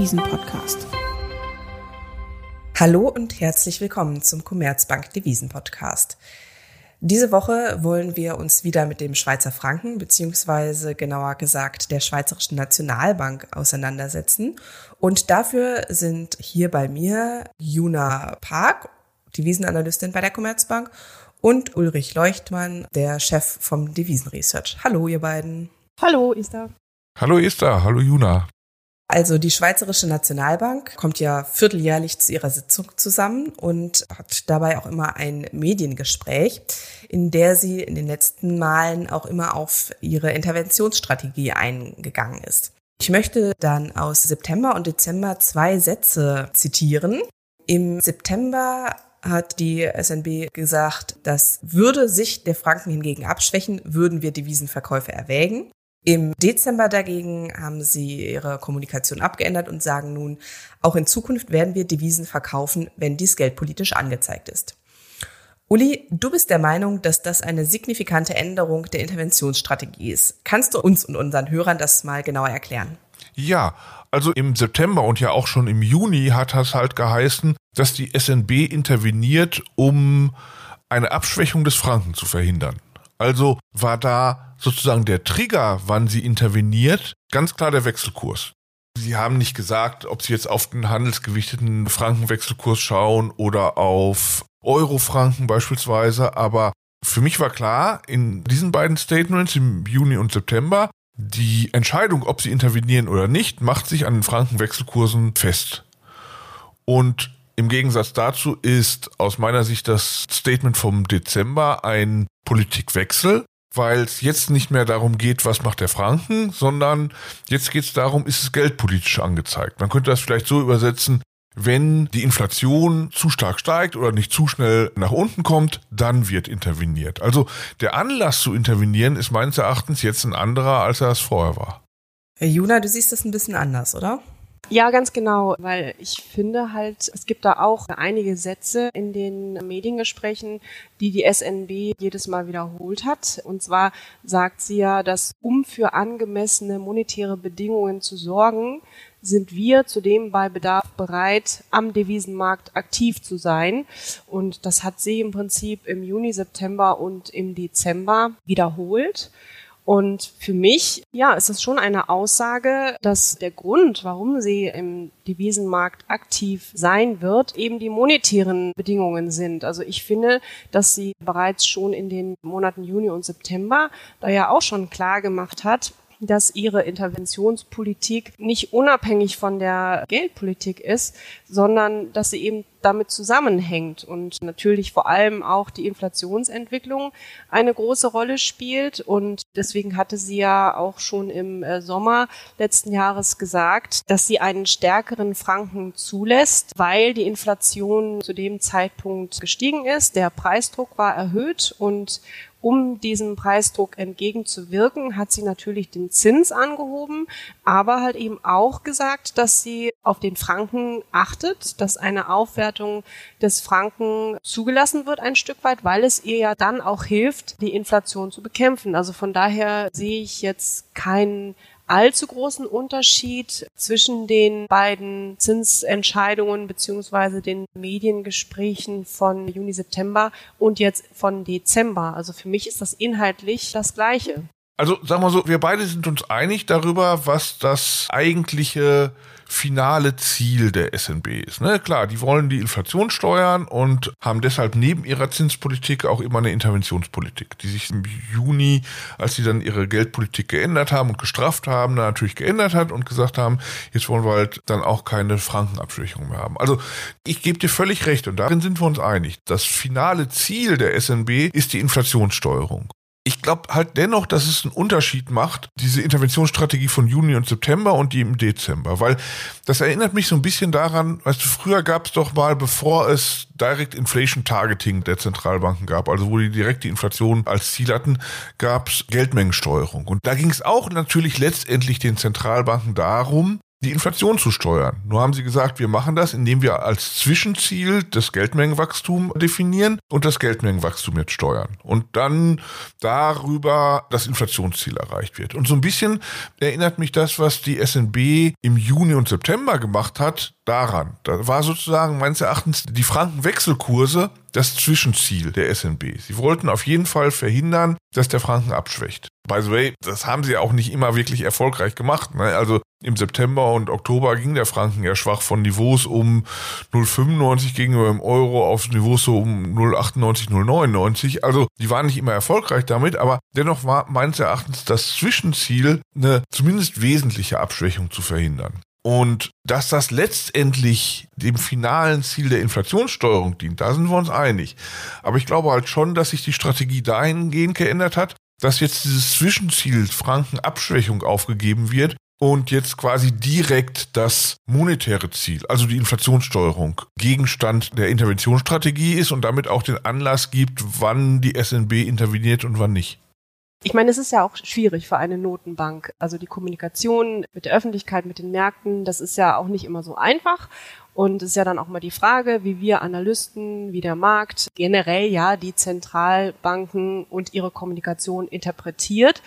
Devisen-Podcast. Hallo und herzlich willkommen zum Commerzbank Devisen-Podcast. Diese Woche wollen wir uns wieder mit dem Schweizer Franken beziehungsweise genauer gesagt der Schweizerischen Nationalbank auseinandersetzen. Und dafür sind hier bei mir Juna Park, Devisenanalystin bei der Commerzbank, und Ulrich Leuchtmann, der Chef vom Devisenresearch. Hallo, ihr beiden. Hallo, Esther. Hallo Esther, hallo Juna. Also die Schweizerische Nationalbank kommt ja vierteljährlich zu ihrer Sitzung zusammen und hat dabei auch immer ein Mediengespräch, in der sie in den letzten Malen auch immer auf ihre Interventionsstrategie eingegangen ist. Ich möchte dann aus September und Dezember zwei Sätze zitieren. Im September hat die SNB gesagt, dass würde sich der Franken hingegen abschwächen, würden wir Devisenverkäufe erwägen. Im Dezember dagegen haben sie ihre Kommunikation abgeändert und sagen nun, auch in Zukunft werden wir Devisen verkaufen, wenn dies geldpolitisch angezeigt ist. Uli, du bist der Meinung, dass das eine signifikante Änderung der Interventionsstrategie ist. Kannst du uns und unseren Hörern das mal genauer erklären? Ja, also im September und ja auch schon im Juni hat das halt geheißen, dass die SNB interveniert, um eine Abschwächung des Franken zu verhindern. Also war da sozusagen der Trigger, wann sie interveniert, ganz klar der Wechselkurs. Sie haben nicht gesagt, ob Sie jetzt auf den handelsgewichteten Frankenwechselkurs schauen oder auf Euro-Franken beispielsweise, aber für mich war klar, in diesen beiden Statements im Juni und September, die Entscheidung, ob sie intervenieren oder nicht, macht sich an den Frankenwechselkursen fest. Und im Gegensatz dazu ist aus meiner Sicht das Statement vom Dezember ein Politikwechsel, weil es jetzt nicht mehr darum geht, was macht der Franken, sondern jetzt geht es darum, ist es geldpolitisch angezeigt. Man könnte das vielleicht so übersetzen, wenn die Inflation zu stark steigt oder nicht zu schnell nach unten kommt, dann wird interveniert. Also der Anlass zu intervenieren ist meines Erachtens jetzt ein anderer, als er es vorher war. Juna, du siehst das ein bisschen anders, oder? Ja, ganz genau, weil ich finde halt, es gibt da auch einige Sätze in den Mediengesprächen, die die SNB jedes Mal wiederholt hat. Und zwar sagt sie ja, dass um für angemessene monetäre Bedingungen zu sorgen, sind wir zudem bei Bedarf bereit, am Devisenmarkt aktiv zu sein. Und das hat sie im Prinzip im Juni, September und im Dezember wiederholt. Und für mich, ja, ist es schon eine Aussage, dass der Grund, warum sie im Devisenmarkt aktiv sein wird, eben die monetären Bedingungen sind. Also ich finde, dass sie bereits schon in den Monaten Juni und September da ja auch schon klar gemacht hat, dass ihre Interventionspolitik nicht unabhängig von der Geldpolitik ist, sondern dass sie eben damit zusammenhängt und natürlich vor allem auch die Inflationsentwicklung eine große Rolle spielt. Und deswegen hatte sie ja auch schon im äh, Sommer letzten Jahres gesagt, dass sie einen stärkeren Franken zulässt, weil die Inflation zu dem Zeitpunkt gestiegen ist. Der Preisdruck war erhöht und um diesem Preisdruck entgegenzuwirken, hat sie natürlich den Zins angehoben, aber halt eben auch gesagt, dass sie auf den Franken achtet, dass eine Aufwertung des Franken zugelassen wird ein Stück weit, weil es ihr ja dann auch hilft, die Inflation zu bekämpfen. Also von daher sehe ich jetzt keinen allzu großen Unterschied zwischen den beiden Zinsentscheidungen beziehungsweise den Mediengesprächen von Juni, September und jetzt von Dezember. Also für mich ist das inhaltlich das Gleiche. Also sagen wir so, wir beide sind uns einig darüber, was das eigentliche finale Ziel der SNB ist. Ne? Klar, die wollen die Inflation steuern und haben deshalb neben ihrer Zinspolitik auch immer eine Interventionspolitik, die sich im Juni, als sie dann ihre Geldpolitik geändert haben und gestrafft haben, dann natürlich geändert hat und gesagt haben, jetzt wollen wir halt dann auch keine Frankenabschwächung mehr haben. Also ich gebe dir völlig recht und darin sind wir uns einig. Das finale Ziel der SNB ist die Inflationssteuerung ich glaube halt dennoch, dass es einen Unterschied macht, diese Interventionsstrategie von Juni und September und die im Dezember. Weil das erinnert mich so ein bisschen daran, weißt du, früher gab es doch mal, bevor es Direct Inflation Targeting der Zentralbanken gab, also wo die direkt die Inflation als Ziel hatten, gab es Geldmengensteuerung. Und da ging es auch natürlich letztendlich den Zentralbanken darum, die Inflation zu steuern. Nur haben sie gesagt, wir machen das, indem wir als Zwischenziel das Geldmengenwachstum definieren und das Geldmengenwachstum jetzt steuern. Und dann darüber das Inflationsziel erreicht wird. Und so ein bisschen erinnert mich das, was die SNB im Juni und September gemacht hat, daran. Da war sozusagen meines Erachtens die Frankenwechselkurse das Zwischenziel der SNB. Sie wollten auf jeden Fall verhindern, dass der Franken abschwächt. By the way, das haben sie auch nicht immer wirklich erfolgreich gemacht. Ne? Also im September und Oktober ging der Franken ja schwach von Niveaus um 0,95 gegenüber dem Euro auf Niveaus so um 0,98, 0,99. Also die waren nicht immer erfolgreich damit, aber dennoch war meines Erachtens das Zwischenziel, eine zumindest wesentliche Abschwächung zu verhindern. Und dass das letztendlich dem finalen Ziel der Inflationssteuerung dient, da sind wir uns einig. Aber ich glaube halt schon, dass sich die Strategie dahingehend geändert hat, dass jetzt dieses Zwischenziel Frankenabschwächung aufgegeben wird und jetzt quasi direkt das monetäre Ziel, also die Inflationssteuerung, Gegenstand der Interventionsstrategie ist und damit auch den Anlass gibt, wann die SNB interveniert und wann nicht. Ich meine, es ist ja auch schwierig für eine Notenbank. Also die Kommunikation mit der Öffentlichkeit, mit den Märkten, das ist ja auch nicht immer so einfach. Und es ist ja dann auch mal die Frage, wie wir Analysten, wie der Markt generell ja die Zentralbanken und ihre Kommunikation interpretiert.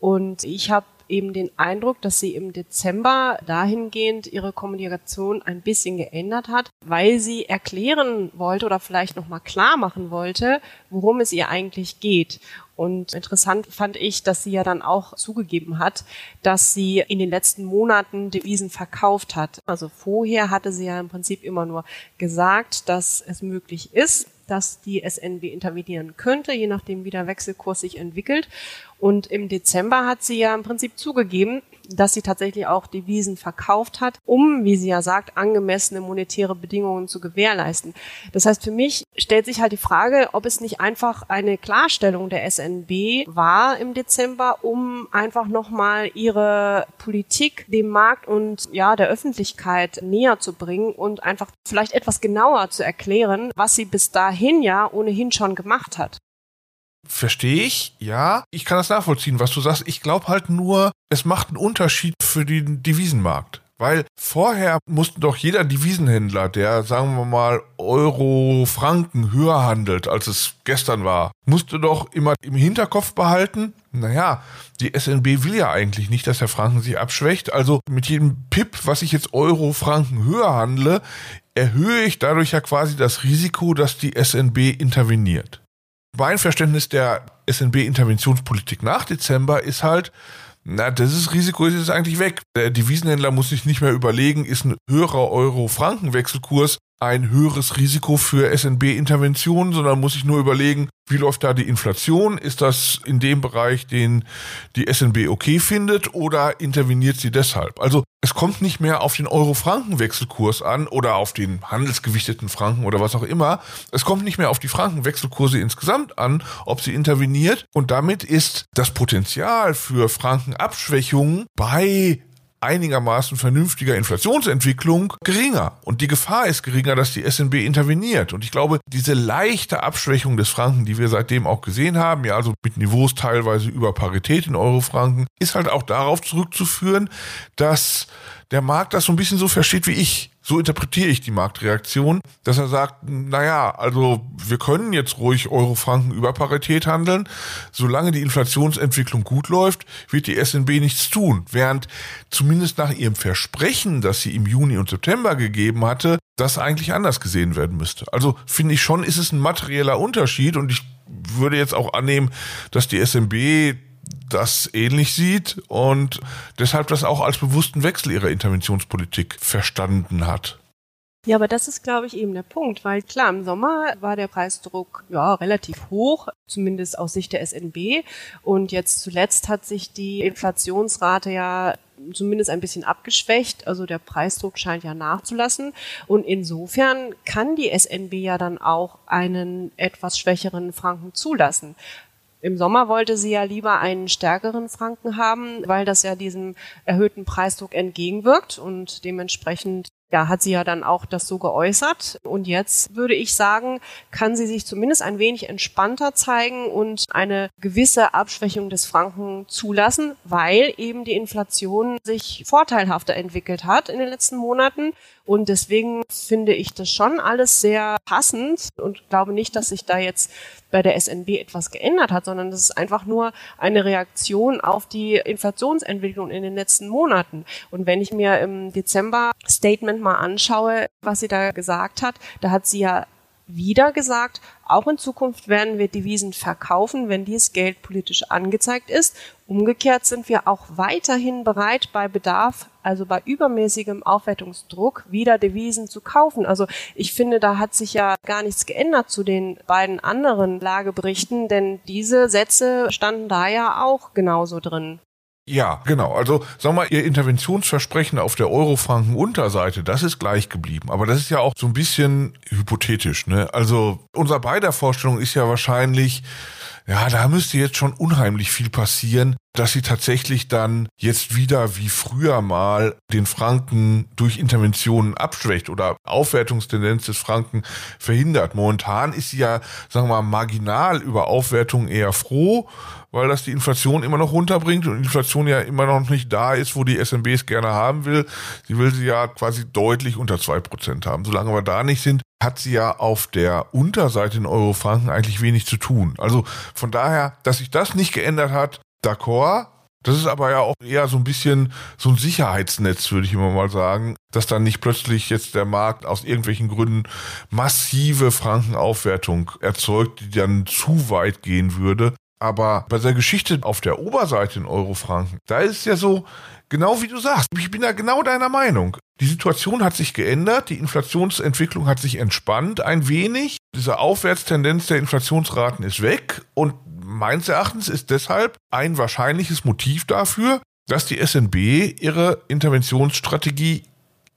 Und ich habe eben den Eindruck, dass sie im Dezember dahingehend ihre Kommunikation ein bisschen geändert hat, weil sie erklären wollte oder vielleicht nochmal klar machen wollte, worum es ihr eigentlich geht. Und interessant fand ich, dass sie ja dann auch zugegeben hat, dass sie in den letzten Monaten Devisen verkauft hat. Also vorher hatte sie ja im Prinzip immer nur gesagt, dass es möglich ist, dass die SNB intervenieren könnte, je nachdem wie der Wechselkurs sich entwickelt. Und im Dezember hat sie ja im Prinzip zugegeben, dass sie tatsächlich auch Devisen verkauft hat, um, wie sie ja sagt, angemessene monetäre Bedingungen zu gewährleisten. Das heißt, für mich stellt sich halt die Frage, ob es nicht einfach eine Klarstellung der SNB war im Dezember, um einfach nochmal ihre Politik dem Markt und ja, der Öffentlichkeit näher zu bringen und einfach vielleicht etwas genauer zu erklären, was sie bis dahin ja ohnehin schon gemacht hat. Verstehe ich, ja. Ich kann das nachvollziehen, was du sagst. Ich glaube halt nur, es macht einen Unterschied für den Devisenmarkt. Weil vorher musste doch jeder Devisenhändler, der, sagen wir mal, Euro, Franken höher handelt, als es gestern war, musste doch immer im Hinterkopf behalten, naja, die SNB will ja eigentlich nicht, dass der Franken sich abschwächt. Also mit jedem Pip, was ich jetzt Euro, Franken höher handle, erhöhe ich dadurch ja quasi das Risiko, dass die SNB interveniert mein Verständnis der SNB-Interventionspolitik nach Dezember ist halt, na, das Risiko ist jetzt eigentlich weg. Der Devisenhändler muss sich nicht mehr überlegen, ist ein höherer Euro-Franken-Wechselkurs ein höheres Risiko für SNB-Interventionen, sondern muss sich nur überlegen, wie läuft da die Inflation? Ist das in dem Bereich, den die SNB okay findet oder interveniert sie deshalb? Also es kommt nicht mehr auf den Euro-Franken-Wechselkurs an oder auf den handelsgewichteten Franken oder was auch immer. Es kommt nicht mehr auf die Franken-Wechselkurse insgesamt an, ob sie interveniert. Und damit ist das Potenzial für Frankenabschwächungen bei einigermaßen vernünftiger Inflationsentwicklung geringer. Und die Gefahr ist geringer, dass die SNB interveniert. Und ich glaube, diese leichte Abschwächung des Franken, die wir seitdem auch gesehen haben, ja, also mit Niveaus teilweise über Parität in Euro-Franken, ist halt auch darauf zurückzuführen, dass der Markt das so ein bisschen so versteht wie ich. So interpretiere ich die Marktreaktion, dass er sagt, naja, also wir können jetzt ruhig Euro-Franken über Parität handeln. Solange die Inflationsentwicklung gut läuft, wird die SNB nichts tun. Während zumindest nach ihrem Versprechen, das sie im Juni und September gegeben hatte, das eigentlich anders gesehen werden müsste. Also finde ich schon, ist es ein materieller Unterschied und ich würde jetzt auch annehmen, dass die SNB das ähnlich sieht und deshalb das auch als bewussten Wechsel ihrer Interventionspolitik verstanden hat. Ja, aber das ist, glaube ich, eben der Punkt, weil klar, im Sommer war der Preisdruck ja relativ hoch, zumindest aus Sicht der SNB. Und jetzt zuletzt hat sich die Inflationsrate ja zumindest ein bisschen abgeschwächt. Also der Preisdruck scheint ja nachzulassen. Und insofern kann die SNB ja dann auch einen etwas schwächeren Franken zulassen. Im Sommer wollte sie ja lieber einen stärkeren Franken haben, weil das ja diesem erhöhten Preisdruck entgegenwirkt und dementsprechend ja, hat sie ja dann auch das so geäußert. Und jetzt würde ich sagen, kann sie sich zumindest ein wenig entspannter zeigen und eine gewisse Abschwächung des Franken zulassen, weil eben die Inflation sich vorteilhafter entwickelt hat in den letzten Monaten. Und deswegen finde ich das schon alles sehr passend und glaube nicht, dass sich da jetzt bei der SNB etwas geändert hat, sondern das ist einfach nur eine Reaktion auf die Inflationsentwicklung in den letzten Monaten. Und wenn ich mir im Dezember Statement mal anschaue, was sie da gesagt hat, da hat sie ja wieder gesagt, auch in Zukunft werden wir Devisen verkaufen, wenn dies geldpolitisch angezeigt ist. Umgekehrt sind wir auch weiterhin bereit, bei Bedarf, also bei übermäßigem Aufwertungsdruck, wieder Devisen zu kaufen. Also ich finde, da hat sich ja gar nichts geändert zu den beiden anderen Lageberichten, denn diese Sätze standen da ja auch genauso drin. Ja, genau. Also, sag mal, Ihr Interventionsversprechen auf der Eurofranken-Unterseite, das ist gleich geblieben. Aber das ist ja auch so ein bisschen hypothetisch, ne? Also, unser beider Vorstellung ist ja wahrscheinlich, ja, da müsste jetzt schon unheimlich viel passieren, dass sie tatsächlich dann jetzt wieder wie früher mal den Franken durch Interventionen abschwächt oder Aufwertungstendenz des Franken verhindert. Momentan ist sie ja, sagen wir mal, marginal über Aufwertung eher froh, weil das die Inflation immer noch runterbringt und Inflation ja immer noch nicht da ist, wo die SMB es gerne haben will. Sie will sie ja quasi deutlich unter zwei Prozent haben. Solange wir da nicht sind, hat sie ja auf der Unterseite in Euro-Franken eigentlich wenig zu tun. Also von daher, dass sich das nicht geändert hat, d'accord. Das ist aber ja auch eher so ein bisschen so ein Sicherheitsnetz, würde ich immer mal sagen, dass dann nicht plötzlich jetzt der Markt aus irgendwelchen Gründen massive Frankenaufwertung erzeugt, die dann zu weit gehen würde. Aber bei der Geschichte auf der Oberseite in Euro-Franken, da ist ja so, genau wie du sagst, ich bin da genau deiner Meinung. Die Situation hat sich geändert, die Inflationsentwicklung hat sich entspannt ein wenig. Diese Aufwärtstendenz der Inflationsraten ist weg und meines Erachtens ist deshalb ein wahrscheinliches Motiv dafür, dass die SNB ihre Interventionsstrategie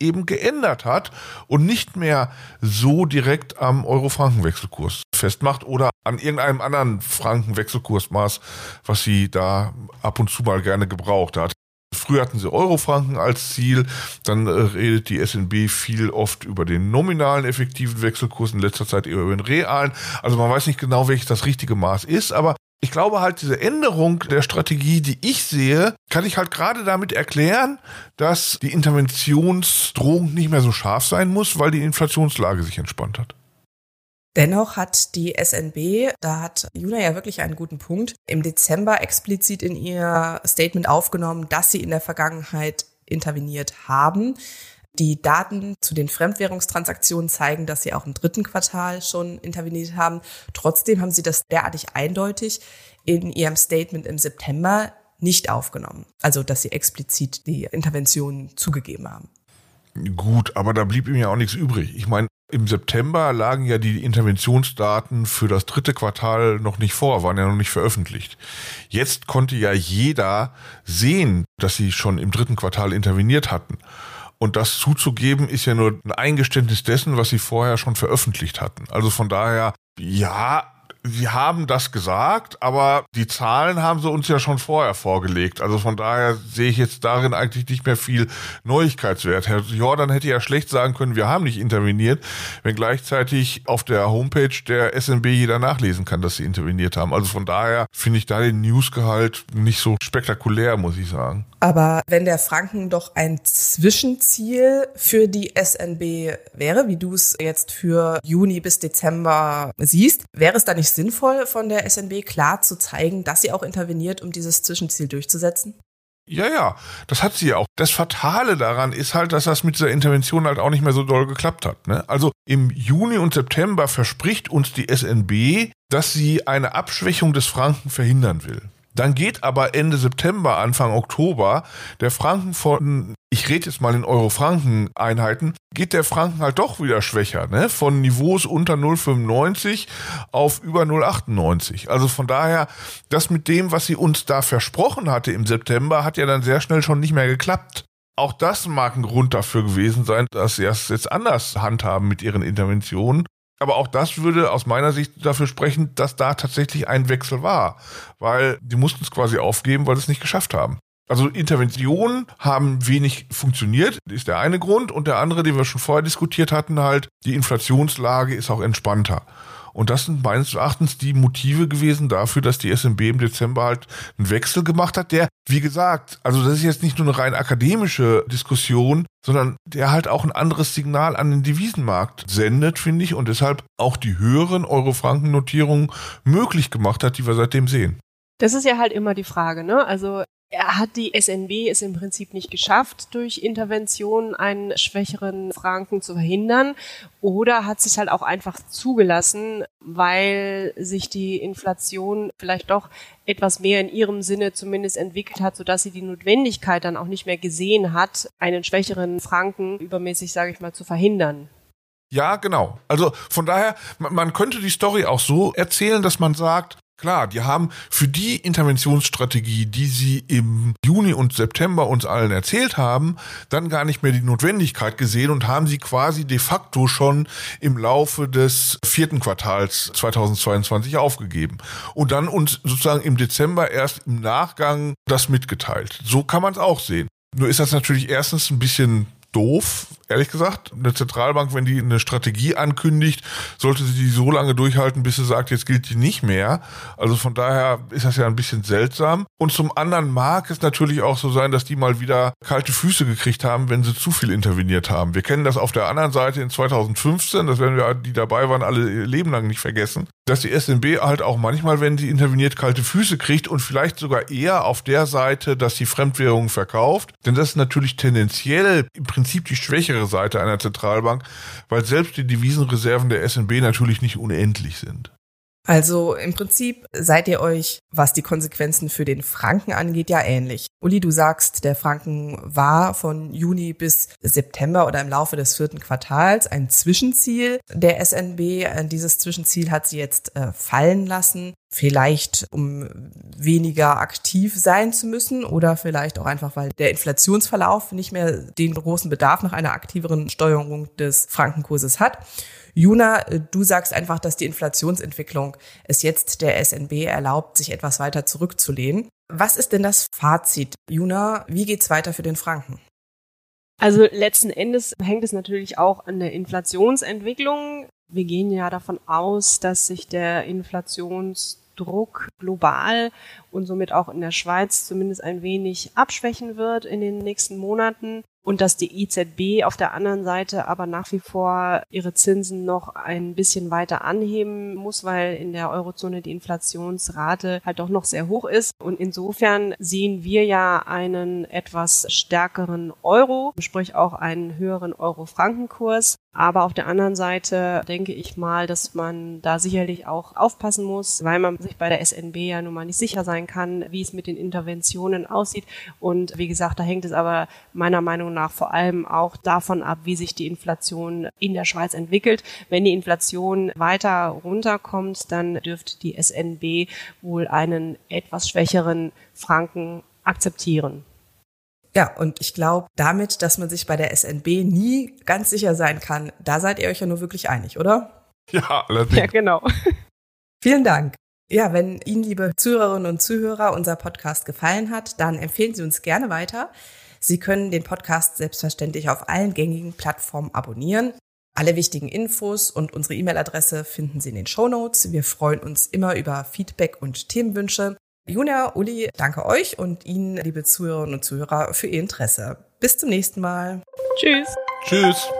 eben geändert hat und nicht mehr so direkt am Euro-Franken-Wechselkurs festmacht oder an irgendeinem anderen Franken-Wechselkursmaß, was sie da ab und zu mal gerne gebraucht hat. Früher hatten sie Euro-Franken als Ziel, dann äh, redet die SNB viel oft über den nominalen effektiven Wechselkurs, in letzter Zeit eher über den realen. Also man weiß nicht genau, welches das richtige Maß ist, aber ich glaube halt, diese Änderung der Strategie, die ich sehe, kann ich halt gerade damit erklären, dass die Interventionsdrohung nicht mehr so scharf sein muss, weil die Inflationslage sich entspannt hat. Dennoch hat die SNB, da hat Juna ja wirklich einen guten Punkt, im Dezember explizit in ihr Statement aufgenommen, dass sie in der Vergangenheit interveniert haben. Die Daten zu den Fremdwährungstransaktionen zeigen, dass sie auch im dritten Quartal schon interveniert haben. Trotzdem haben sie das derartig eindeutig in ihrem Statement im September nicht aufgenommen. Also, dass sie explizit die Intervention zugegeben haben. Gut, aber da blieb ihm ja auch nichts übrig. Ich meine, im September lagen ja die Interventionsdaten für das dritte Quartal noch nicht vor, waren ja noch nicht veröffentlicht. Jetzt konnte ja jeder sehen, dass sie schon im dritten Quartal interveniert hatten. Und das zuzugeben ist ja nur ein Eingeständnis dessen, was sie vorher schon veröffentlicht hatten. Also von daher, ja, sie haben das gesagt, aber die Zahlen haben sie uns ja schon vorher vorgelegt. Also von daher sehe ich jetzt darin eigentlich nicht mehr viel Neuigkeitswert. Herr Jordan hätte ja schlecht sagen können, wir haben nicht interveniert, wenn gleichzeitig auf der Homepage der SNB jeder nachlesen kann, dass sie interveniert haben. Also von daher finde ich da den Newsgehalt nicht so spektakulär, muss ich sagen. Aber wenn der Franken doch ein Zwischenziel für die SNB wäre, wie du es jetzt für Juni bis Dezember siehst, wäre es da nicht sinnvoll von der SNB klar zu zeigen, dass sie auch interveniert, um dieses Zwischenziel durchzusetzen? Ja, ja, das hat sie ja auch. Das Fatale daran ist halt, dass das mit dieser Intervention halt auch nicht mehr so doll geklappt hat. Ne? Also im Juni und September verspricht uns die SNB, dass sie eine Abschwächung des Franken verhindern will. Dann geht aber Ende September, Anfang Oktober der Franken von, ich rede jetzt mal in Euro-Franken-Einheiten, geht der Franken halt doch wieder schwächer, ne? Von Niveaus unter 0,95 auf über 0,98. Also von daher, das mit dem, was sie uns da versprochen hatte im September, hat ja dann sehr schnell schon nicht mehr geklappt. Auch das mag ein Grund dafür gewesen sein, dass sie es jetzt anders handhaben mit ihren Interventionen. Aber auch das würde aus meiner Sicht dafür sprechen, dass da tatsächlich ein Wechsel war. Weil die mussten es quasi aufgeben, weil sie es nicht geschafft haben. Also Interventionen haben wenig funktioniert, ist der eine Grund. Und der andere, den wir schon vorher diskutiert hatten, halt, die Inflationslage ist auch entspannter. Und das sind meines Erachtens die Motive gewesen dafür, dass die SMB im Dezember halt einen Wechsel gemacht hat, der, wie gesagt, also das ist jetzt nicht nur eine rein akademische Diskussion, sondern der halt auch ein anderes Signal an den Devisenmarkt sendet, finde ich, und deshalb auch die höheren Euro-Franken-Notierungen möglich gemacht hat, die wir seitdem sehen. Das ist ja halt immer die Frage, ne? Also hat die SNB es im Prinzip nicht geschafft, durch Intervention einen schwächeren Franken zu verhindern oder hat sich halt auch einfach zugelassen, weil sich die Inflation vielleicht doch etwas mehr in ihrem Sinne zumindest entwickelt hat, sodass sie die Notwendigkeit dann auch nicht mehr gesehen hat, einen schwächeren Franken übermäßig, sage ich mal, zu verhindern. Ja, genau. Also von daher, man könnte die Story auch so erzählen, dass man sagt, Klar, die haben für die Interventionsstrategie, die sie im Juni und September uns allen erzählt haben, dann gar nicht mehr die Notwendigkeit gesehen und haben sie quasi de facto schon im Laufe des vierten Quartals 2022 aufgegeben. Und dann uns sozusagen im Dezember erst im Nachgang das mitgeteilt. So kann man es auch sehen. Nur ist das natürlich erstens ein bisschen doof, ehrlich gesagt. Eine Zentralbank, wenn die eine Strategie ankündigt, sollte sie die so lange durchhalten, bis sie sagt, jetzt gilt die nicht mehr. Also von daher ist das ja ein bisschen seltsam. Und zum anderen mag es natürlich auch so sein, dass die mal wieder kalte Füße gekriegt haben, wenn sie zu viel interveniert haben. Wir kennen das auf der anderen Seite in 2015, das werden wir, die dabei waren, alle Leben lang nicht vergessen, dass die SNB halt auch manchmal, wenn sie interveniert, kalte Füße kriegt und vielleicht sogar eher auf der Seite, dass sie Fremdwährungen verkauft. Denn das ist natürlich tendenziell im Prinzip die schwächere schwächere Seite einer Zentralbank, weil selbst die Devisenreserven der SNB natürlich nicht unendlich sind. Also im Prinzip seid ihr euch, was die Konsequenzen für den Franken angeht, ja ähnlich. Uli, du sagst, der Franken war von Juni bis September oder im Laufe des vierten Quartals ein Zwischenziel der SNB. Dieses Zwischenziel hat sie jetzt äh, fallen lassen. Vielleicht um weniger aktiv sein zu müssen oder vielleicht auch einfach, weil der Inflationsverlauf nicht mehr den großen Bedarf nach einer aktiveren Steuerung des Frankenkurses hat. Juna, du sagst einfach, dass die Inflationsentwicklung es jetzt der SNB erlaubt, sich etwas weiter zurückzulehnen. Was ist denn das Fazit? Juna, wie geht's weiter für den Franken? Also letzten Endes hängt es natürlich auch an der Inflationsentwicklung. Wir gehen ja davon aus, dass sich der Inflationsdruck global und somit auch in der Schweiz zumindest ein wenig abschwächen wird in den nächsten Monaten und dass die EZB auf der anderen Seite aber nach wie vor ihre Zinsen noch ein bisschen weiter anheben muss, weil in der Eurozone die Inflationsrate halt doch noch sehr hoch ist. Und insofern sehen wir ja einen etwas stärkeren Euro, sprich auch einen höheren Euro-Frankenkurs. Aber auf der anderen Seite denke ich mal, dass man da sicherlich auch aufpassen muss, weil man sich bei der SNB ja nun mal nicht sicher sein kann, wie es mit den Interventionen aussieht. Und wie gesagt, da hängt es aber meiner Meinung nach vor allem auch davon ab, wie sich die Inflation in der Schweiz entwickelt. Wenn die Inflation weiter runterkommt, dann dürfte die SNB wohl einen etwas schwächeren Franken akzeptieren. Ja, und ich glaube, damit, dass man sich bei der SNB nie ganz sicher sein kann, da seid ihr euch ja nur wirklich einig, oder? Ja, allerdings. Ja, genau. Vielen Dank. Ja, wenn Ihnen, liebe Zuhörerinnen und Zuhörer, unser Podcast gefallen hat, dann empfehlen Sie uns gerne weiter. Sie können den Podcast selbstverständlich auf allen gängigen Plattformen abonnieren. Alle wichtigen Infos und unsere E-Mail-Adresse finden Sie in den Show Notes. Wir freuen uns immer über Feedback und Themenwünsche. Junia, Uli, danke euch und Ihnen, liebe Zuhörerinnen und Zuhörer, für Ihr Interesse. Bis zum nächsten Mal. Tschüss. Tschüss.